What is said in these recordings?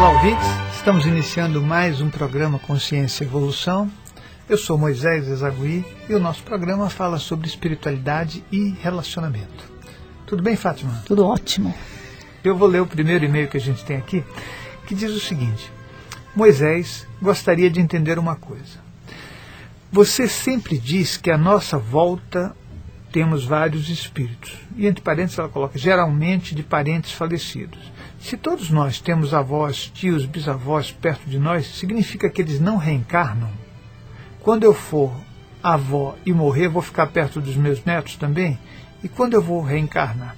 Olá, ouvintes. Estamos iniciando mais um programa Consciência e Evolução. Eu sou Moisés Ezagui e o nosso programa fala sobre espiritualidade e relacionamento. Tudo bem, Fátima? Tudo ótimo. Eu vou ler o primeiro e-mail que a gente tem aqui, que diz o seguinte: Moisés gostaria de entender uma coisa. Você sempre diz que à nossa volta temos vários espíritos. E entre parênteses ela coloca geralmente de parentes falecidos. Se todos nós temos avós, tios, bisavós perto de nós, significa que eles não reencarnam? Quando eu for avó e morrer, vou ficar perto dos meus netos também? E quando eu vou reencarnar?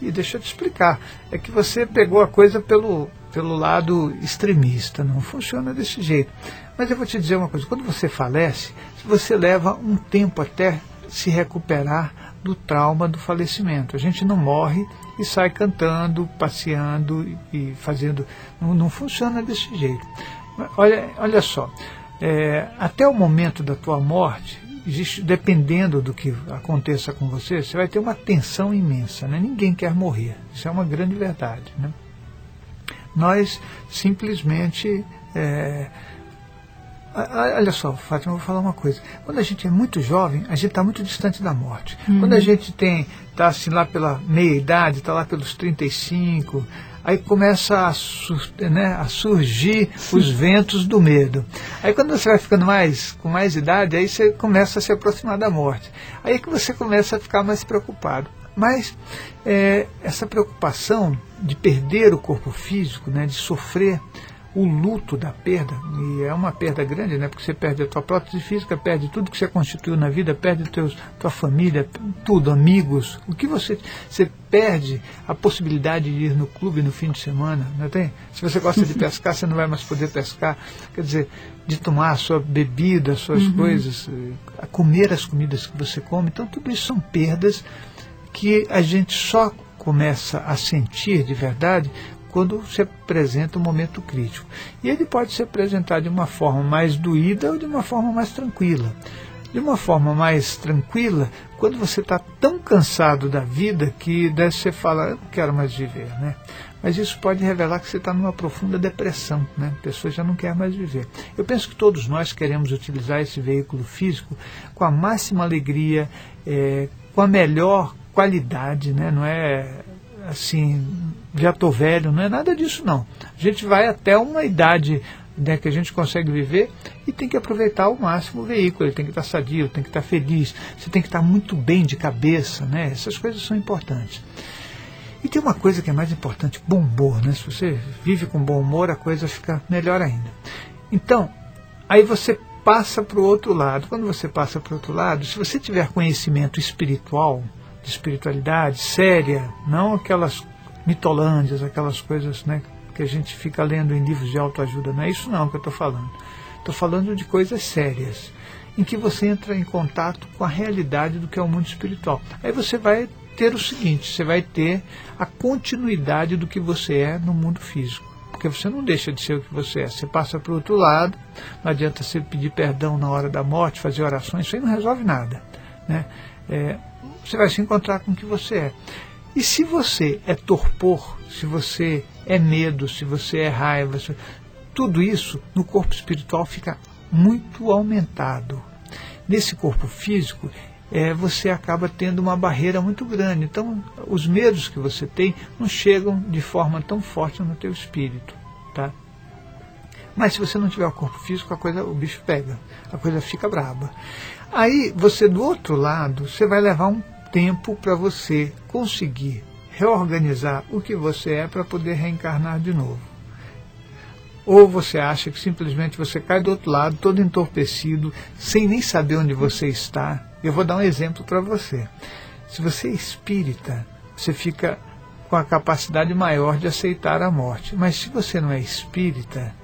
E deixa eu te explicar, é que você pegou a coisa pelo, pelo lado extremista, não funciona desse jeito. Mas eu vou te dizer uma coisa, quando você falece, você leva um tempo até se recuperar do trauma do falecimento. A gente não morre e sai cantando, passeando e fazendo. Não, não funciona desse jeito. Olha, olha só, é, até o momento da tua morte, existe, dependendo do que aconteça com você, você vai ter uma tensão imensa. Né? Ninguém quer morrer. Isso é uma grande verdade. Né? Nós simplesmente. É, Olha só, Fátima, eu vou falar uma coisa. Quando a gente é muito jovem, a gente está muito distante da morte. Uhum. Quando a gente tem, está assim lá pela meia idade, está lá pelos 35, aí começa a, sur né, a surgir os ventos do medo. Aí quando você vai ficando mais, com mais idade, aí você começa a se aproximar da morte. Aí é que você começa a ficar mais preocupado. Mas é, essa preocupação de perder o corpo físico, né, de sofrer o luto da perda, e é uma perda grande, né? Porque você perde a tua prótese física, perde tudo que você constituiu na vida, perde teus, tua família, tudo, amigos. O que você. Você perde a possibilidade de ir no clube no fim de semana, não tem? Se você gosta de pescar, você não vai mais poder pescar. Quer dizer, de tomar a sua bebida, as suas uhum. coisas, a comer as comidas que você come. Então, tudo isso são perdas que a gente só começa a sentir de verdade quando se apresenta um momento crítico. E ele pode se apresentar de uma forma mais doída ou de uma forma mais tranquila. De uma forma mais tranquila, quando você está tão cansado da vida que daí você fala, eu não quero mais viver, né? Mas isso pode revelar que você está numa profunda depressão, né? A pessoa já não quer mais viver. Eu penso que todos nós queremos utilizar esse veículo físico com a máxima alegria, é, com a melhor qualidade, né? Não é assim, já estou velho, não é nada disso não. A gente vai até uma idade né, que a gente consegue viver e tem que aproveitar ao máximo o veículo, ele tem que estar sadio, tem que estar feliz, você tem que estar muito bem de cabeça, né? Essas coisas são importantes. E tem uma coisa que é mais importante, bom humor, né? Se você vive com bom humor, a coisa fica melhor ainda. Então, aí você passa para o outro lado. Quando você passa para o outro lado, se você tiver conhecimento espiritual, de espiritualidade séria, não aquelas mitolândias, aquelas coisas né, que a gente fica lendo em livros de autoajuda. Não é isso não que eu estou falando. Estou falando de coisas sérias, em que você entra em contato com a realidade do que é o mundo espiritual. Aí você vai ter o seguinte, você vai ter a continuidade do que você é no mundo físico. Porque você não deixa de ser o que você é. Você passa para o outro lado, não adianta você pedir perdão na hora da morte, fazer orações, isso aí não resolve nada. Né? É, você vai se encontrar com o que você é. E se você é torpor, se você é medo, se você é raiva, se... tudo isso no corpo espiritual fica muito aumentado. Nesse corpo físico, é, você acaba tendo uma barreira muito grande. Então, os medos que você tem não chegam de forma tão forte no teu espírito, tá? Mas se você não tiver o corpo físico, a coisa, o bicho pega, a coisa fica braba. Aí você do outro lado, você vai levar um tempo para você conseguir reorganizar o que você é para poder reencarnar de novo. Ou você acha que simplesmente você cai do outro lado, todo entorpecido, sem nem saber onde você está. Eu vou dar um exemplo para você. Se você é espírita, você fica com a capacidade maior de aceitar a morte. Mas se você não é espírita,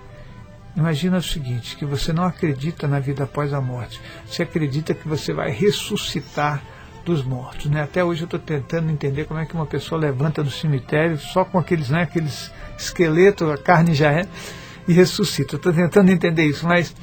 imagina o seguinte, que você não acredita na vida após a morte. Você acredita que você vai ressuscitar dos mortos. Né? Até hoje eu estou tentando entender como é que uma pessoa levanta do cemitério só com aqueles, né, aqueles esqueletos, a carne já é, e ressuscita. Estou tentando entender isso, mas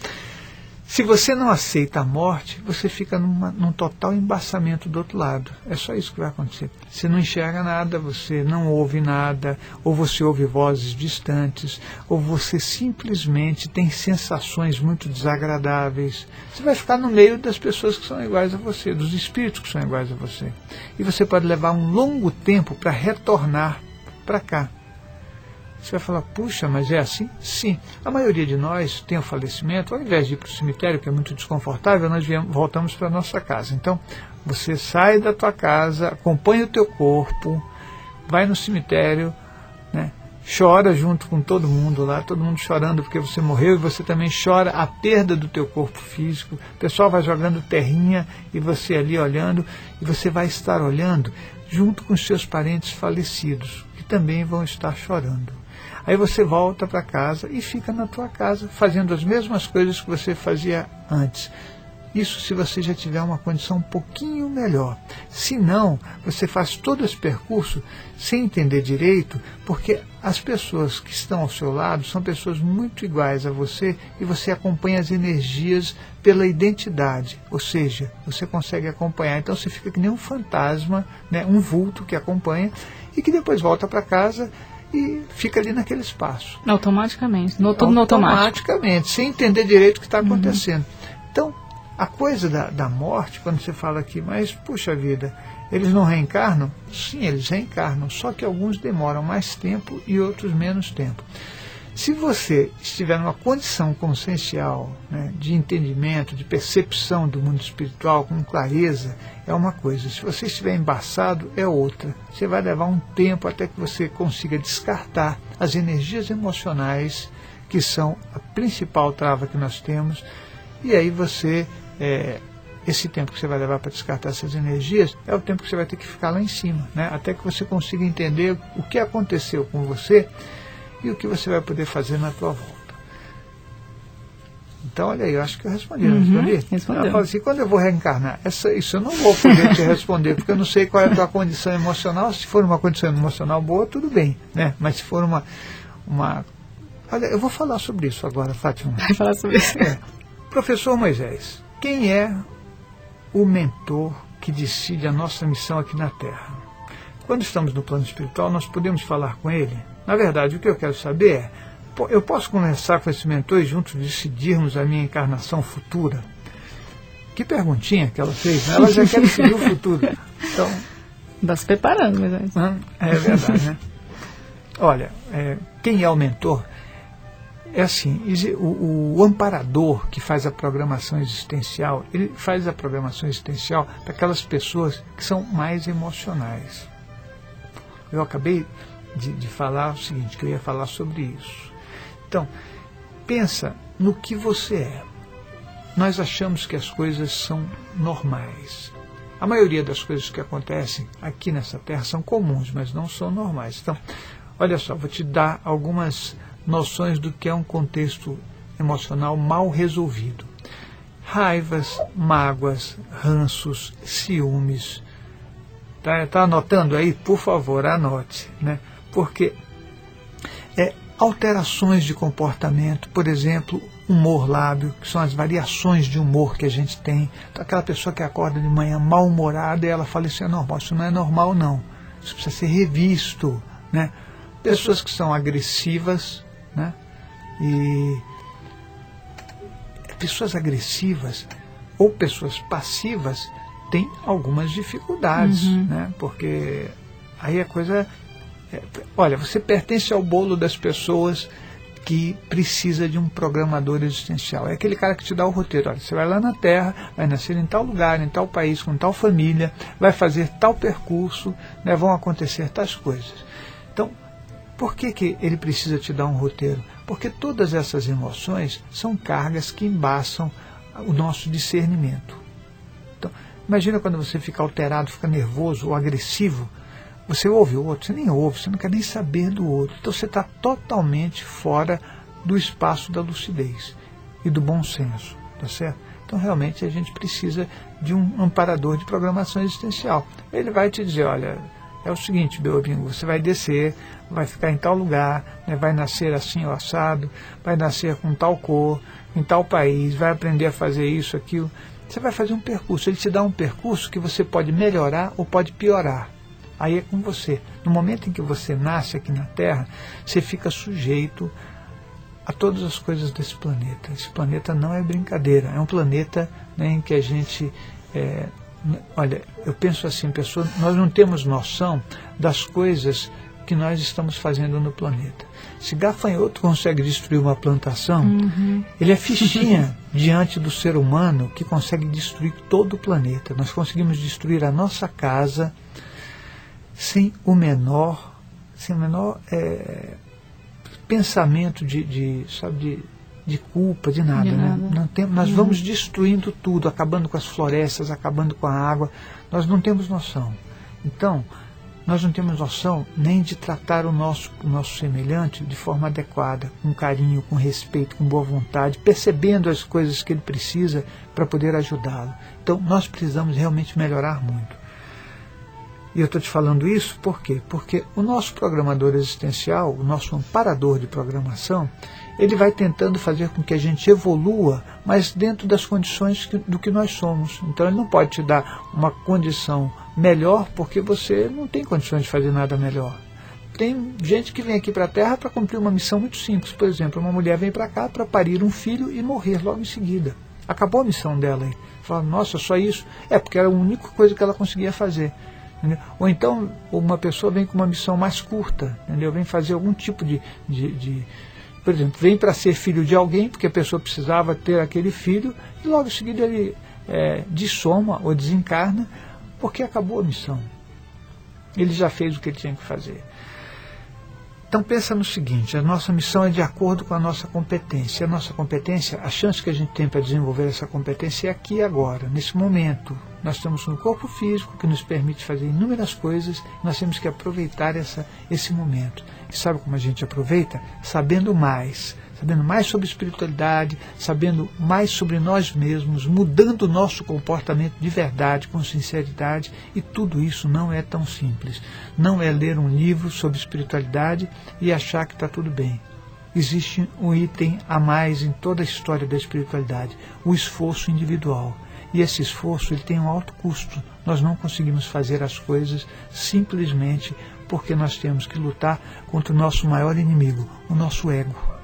Se você não aceita a morte, você fica numa, num total embaçamento do outro lado. É só isso que vai acontecer. Você não enxerga nada, você não ouve nada, ou você ouve vozes distantes, ou você simplesmente tem sensações muito desagradáveis. Você vai ficar no meio das pessoas que são iguais a você, dos espíritos que são iguais a você. E você pode levar um longo tempo para retornar para cá. Você vai falar, puxa, mas é assim? Sim. A maioria de nós tem o falecimento, ao invés de ir para o cemitério, que é muito desconfortável, nós viemos, voltamos para a nossa casa. Então, você sai da tua casa, acompanha o teu corpo, vai no cemitério, né, chora junto com todo mundo lá, todo mundo chorando porque você morreu e você também chora a perda do teu corpo físico. O pessoal vai jogando terrinha e você ali olhando, e você vai estar olhando junto com os seus parentes falecidos, que também vão estar chorando. Aí você volta para casa e fica na tua casa fazendo as mesmas coisas que você fazia antes. Isso se você já tiver uma condição um pouquinho melhor. Se não, você faz todo esse percurso sem entender direito, porque as pessoas que estão ao seu lado são pessoas muito iguais a você e você acompanha as energias pela identidade, ou seja, você consegue acompanhar. Então você fica que nem um fantasma, né, um vulto que acompanha e que depois volta para casa e fica ali naquele espaço. Automaticamente, no, tudo no automático. Automaticamente, sem entender direito o que está uhum. acontecendo. Uhum. Então, a coisa da, da morte, quando você fala aqui, mas puxa vida, eles não reencarnam? Sim, eles reencarnam, só que alguns demoram mais tempo e outros menos tempo. Se você estiver numa condição consciencial né, de entendimento, de percepção do mundo espiritual com clareza, é uma coisa. Se você estiver embaçado, é outra. Você vai levar um tempo até que você consiga descartar as energias emocionais, que são a principal trava que nós temos, e aí você. É, esse tempo que você vai levar para descartar essas energias é o tempo que você vai ter que ficar lá em cima, né? até que você consiga entender o que aconteceu com você e o que você vai poder fazer na tua volta. Então, olha aí, eu acho que eu respondi, uhum, respondi? Respondeu. Ela fala assim, quando eu vou reencarnar? Essa, isso eu não vou poder te responder, porque eu não sei qual é a tua condição emocional. Se for uma condição emocional boa, tudo bem, né? Mas se for uma... uma... Olha, eu vou falar sobre isso agora, Fátima. Vai falar sobre isso. É. Professor Moisés, quem é o mentor que decide a nossa missão aqui na Terra? Quando estamos no plano espiritual, nós podemos falar com ele? Na verdade, o que eu quero saber é: eu posso conversar com esse mentor e juntos decidirmos a minha encarnação futura? Que perguntinha que ela fez, né? Ela já quer decidir o futuro. Então. Está se preparando, mas é verdade, né? Olha, é, quem é o mentor? É assim, o, o, amparador que faz a programação existencial, ele faz a programação existencial para aquelas pessoas que são mais emocionais. Eu acabei de, de falar o seguinte, que eu ia falar sobre isso. Então, pensa no que você é. Nós achamos que as coisas são normais. A maioria das coisas que acontecem aqui nessa terra são comuns, mas não são normais. Então, olha só, vou te dar algumas noções do que é um contexto emocional mal resolvido. Raivas, mágoas, ranços, ciúmes. Está tá anotando aí? Por favor, anote. Né? porque é, alterações de comportamento, por exemplo, humor lábio, que são as variações de humor que a gente tem. Então, aquela pessoa que acorda de manhã mal-humorada e ela fala isso é normal, isso não é normal não, isso precisa ser revisto. Né? Pessoas que são agressivas, né? e pessoas agressivas ou pessoas passivas têm algumas dificuldades, uhum. né? porque aí a coisa olha, você pertence ao bolo das pessoas que precisa de um programador existencial. É aquele cara que te dá o roteiro. Olha, você vai lá na Terra, vai nascer em tal lugar, em tal país, com tal família, vai fazer tal percurso, né, vão acontecer tais coisas. Então, por que, que ele precisa te dar um roteiro? Porque todas essas emoções são cargas que embaçam o nosso discernimento. Então, imagina quando você fica alterado, fica nervoso ou agressivo, você ouve o outro, você nem ouve, você não quer nem saber do outro. Então você está totalmente fora do espaço da lucidez e do bom senso, tá certo? Então realmente a gente precisa de um amparador de programação existencial. Ele vai te dizer, olha, é o seguinte, Belbingo, você vai descer, vai ficar em tal lugar, né, vai nascer assim ou assado, vai nascer com tal cor, em tal país, vai aprender a fazer isso, aquilo. Você vai fazer um percurso. Ele te dá um percurso que você pode melhorar ou pode piorar. Aí é com você. No momento em que você nasce aqui na Terra, você fica sujeito a todas as coisas desse planeta. Esse planeta não é brincadeira, é um planeta né, em que a gente é, olha, eu penso assim, pessoa, nós não temos noção das coisas que nós estamos fazendo no planeta. Se gafanhoto consegue destruir uma plantação, uhum. ele é fichinha diante do ser humano que consegue destruir todo o planeta. Nós conseguimos destruir a nossa casa sem o menor, sem o menor é, pensamento de, de, sabe, de de culpa, de nada. De né? Não tem, nós uhum. vamos destruindo tudo, acabando com as florestas, acabando com a água. Nós não temos noção. Então, nós não temos noção nem de tratar o nosso, o nosso semelhante de forma adequada, com carinho, com respeito, com boa vontade, percebendo as coisas que ele precisa para poder ajudá-lo. Então, nós precisamos realmente melhorar muito. E eu estou te falando isso por quê? Porque o nosso programador existencial, o nosso amparador de programação, ele vai tentando fazer com que a gente evolua, mas dentro das condições que, do que nós somos. Então ele não pode te dar uma condição melhor porque você não tem condições de fazer nada melhor. Tem gente que vem aqui para a Terra para cumprir uma missão muito simples. Por exemplo, uma mulher vem para cá para parir um filho e morrer logo em seguida. Acabou a missão dela. Fala, nossa, só isso? É, porque era a única coisa que ela conseguia fazer. Entendeu? Ou então uma pessoa vem com uma missão mais curta, entendeu? vem fazer algum tipo de, de, de por exemplo, vem para ser filho de alguém, porque a pessoa precisava ter aquele filho, e logo em seguida ele é, dissoma ou desencarna, porque acabou a missão. Ele já fez o que ele tinha que fazer. Então pensa no seguinte, a nossa missão é de acordo com a nossa competência. A nossa competência, a chance que a gente tem para desenvolver essa competência é aqui e agora, nesse momento. Nós temos um corpo físico que nos permite fazer inúmeras coisas, nós temos que aproveitar essa, esse momento. E sabe como a gente aproveita? Sabendo mais, sabendo mais sobre espiritualidade, sabendo mais sobre nós mesmos, mudando o nosso comportamento de verdade, com sinceridade, e tudo isso não é tão simples. Não é ler um livro sobre espiritualidade e achar que está tudo bem. Existe um item a mais em toda a história da espiritualidade, o esforço individual. E esse esforço ele tem um alto custo. Nós não conseguimos fazer as coisas simplesmente porque nós temos que lutar contra o nosso maior inimigo, o nosso ego.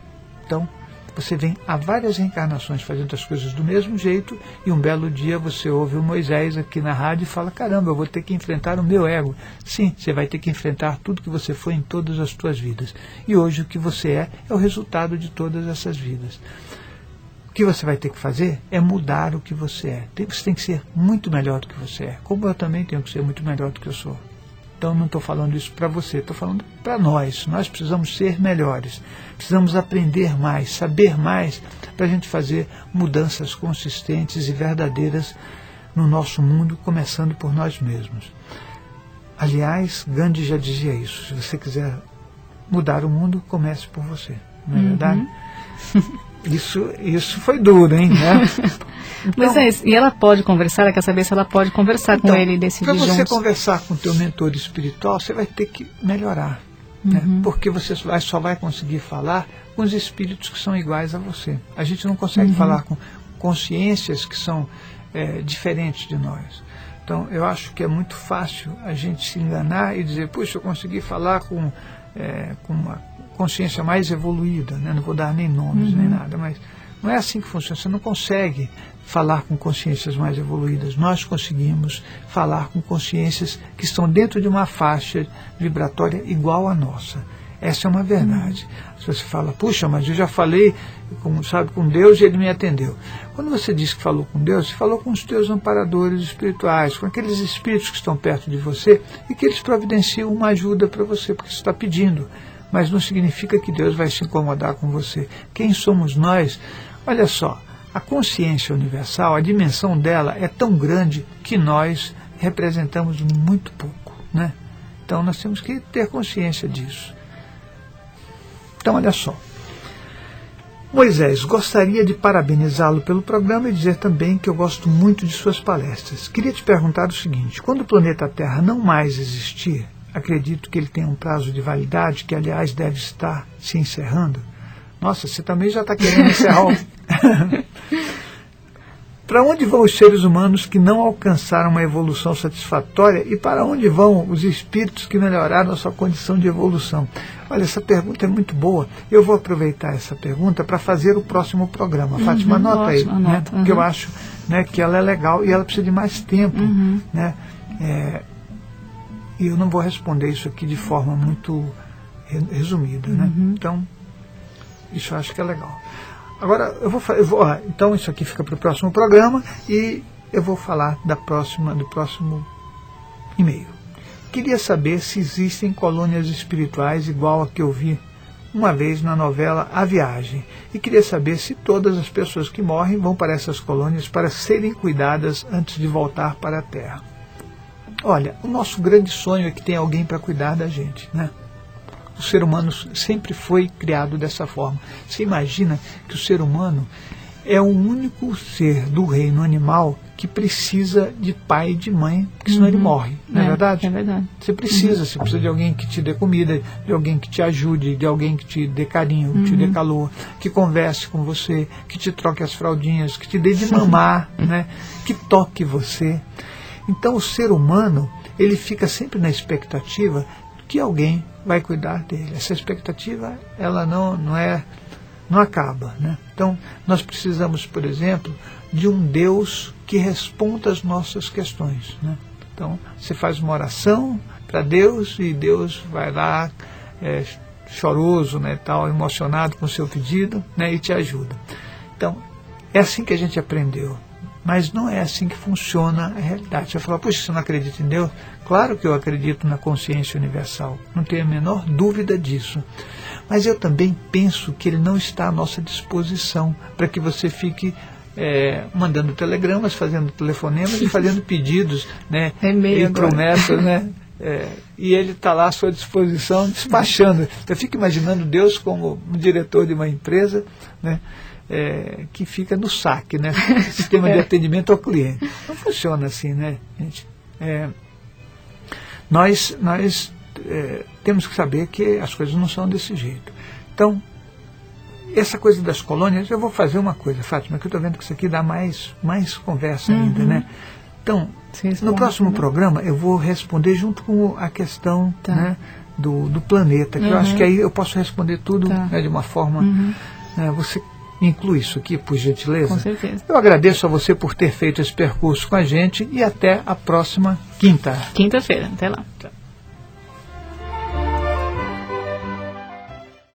Então, você vem há várias reencarnações fazendo as coisas do mesmo jeito e um belo dia você ouve o Moisés aqui na rádio e fala: caramba, eu vou ter que enfrentar o meu ego. Sim, você vai ter que enfrentar tudo que você foi em todas as suas vidas. E hoje o que você é é o resultado de todas essas vidas. O que você vai ter que fazer é mudar o que você é. Você tem que ser muito melhor do que você é. Como eu também tenho que ser muito melhor do que eu sou. Então não estou falando isso para você, estou falando para nós. Nós precisamos ser melhores, precisamos aprender mais, saber mais para a gente fazer mudanças consistentes e verdadeiras no nosso mundo, começando por nós mesmos. Aliás, Gandhi já dizia isso: se você quiser mudar o mundo, comece por você. Não é uhum. verdade? Isso, isso foi duro, hein? Né? Então, é isso. E ela pode conversar? Ela quer saber se ela pode conversar então, com ele e decidir Para você juntos. conversar com o teu mentor espiritual, você vai ter que melhorar. Né? Uhum. Né? Porque você só vai, só vai conseguir falar com os espíritos que são iguais a você. A gente não consegue uhum. falar com consciências que são é, diferentes de nós. Então, eu acho que é muito fácil a gente se enganar e dizer, puxa, eu consegui falar com, é, com uma consciência mais evoluída, né? não vou dar nem nomes uhum. nem nada, mas não é assim que funciona. Você não consegue falar com consciências mais evoluídas. Nós conseguimos falar com consciências que estão dentro de uma faixa vibratória igual à nossa. Essa é uma verdade. Se você fala, puxa, mas eu já falei com, sabe, com Deus e ele me atendeu. Quando você diz que falou com Deus, você falou com os teus amparadores espirituais, com aqueles espíritos que estão perto de você e que eles providenciam uma ajuda para você, porque você está pedindo mas não significa que Deus vai se incomodar com você. Quem somos nós? Olha só, a consciência universal, a dimensão dela é tão grande que nós representamos muito pouco, né? Então nós temos que ter consciência disso. Então olha só. Moisés, gostaria de parabenizá-lo pelo programa e dizer também que eu gosto muito de suas palestras. Queria te perguntar o seguinte: quando o planeta Terra não mais existir, acredito que ele tem um prazo de validade, que aliás deve estar se encerrando. Nossa, você também já está querendo encerrar o... Para onde vão os seres humanos que não alcançaram uma evolução satisfatória e para onde vão os espíritos que melhoraram a sua condição de evolução? Olha, essa pergunta é muito boa. Eu vou aproveitar essa pergunta para fazer o próximo programa. Uhum, Fátima, anota aí, né? Uhum. porque eu acho né, que ela é legal e ela precisa de mais tempo. Uhum. Né? É, e eu não vou responder isso aqui de forma muito resumida. Né? Uhum. Então, isso eu acho que é legal. Agora, eu vou, eu vou então isso aqui fica para o próximo programa e eu vou falar da próxima, do próximo e-mail. Queria saber se existem colônias espirituais igual a que eu vi uma vez na novela A Viagem. E queria saber se todas as pessoas que morrem vão para essas colônias para serem cuidadas antes de voltar para a Terra. Olha, o nosso grande sonho é que tenha alguém para cuidar da gente, né? O ser humano sempre foi criado dessa forma. Você imagina que o ser humano é o único ser do reino animal que precisa de pai e de mãe, porque senão uhum. ele morre, não é, é, verdade? É verdade. Você precisa, uhum. você precisa de alguém que te dê comida, de alguém que te ajude, de alguém que te dê carinho, uhum. que te dê uhum. calor, que converse com você, que te troque as fraldinhas, que te dê de mamar, né? que toque você. Então o ser humano, ele fica sempre na expectativa que alguém vai cuidar dele. Essa expectativa, ela não, não é não acaba, né? Então, nós precisamos, por exemplo, de um Deus que responda às nossas questões, né? Então, você faz uma oração para Deus e Deus vai lá é, choroso, né, tal, emocionado com o seu pedido, né, e te ajuda. Então, é assim que a gente aprendeu. Mas não é assim que funciona a realidade. Você fala, puxa, você não acredita em Deus? Claro que eu acredito na consciência universal, não tenho a menor dúvida disso. Mas eu também penso que ele não está à nossa disposição para que você fique é, mandando telegramas, fazendo telefonemas e fazendo pedidos né, é e promessas. Né, é, e ele está lá à sua disposição, despachando. Eu fico imaginando Deus como um diretor de uma empresa, né, é, que fica no saque, né? Sistema de é. atendimento ao cliente. Não funciona assim, né, gente? É, nós nós é, temos que saber que as coisas não são desse jeito. Então, essa coisa das colônias, eu vou fazer uma coisa, Fátima, que eu estou vendo que isso aqui dá mais, mais conversa uhum. ainda, né? Então, Sim, no próximo né? programa eu vou responder junto com a questão tá. né, do, do planeta, que uhum. eu acho que aí eu posso responder tudo tá. né, de uma forma. Uhum. Né, você inclui isso aqui, por gentileza? Com certeza. Eu agradeço a você por ter feito esse percurso com a gente e até a próxima quinta. Quinta-feira. Até lá. Tá.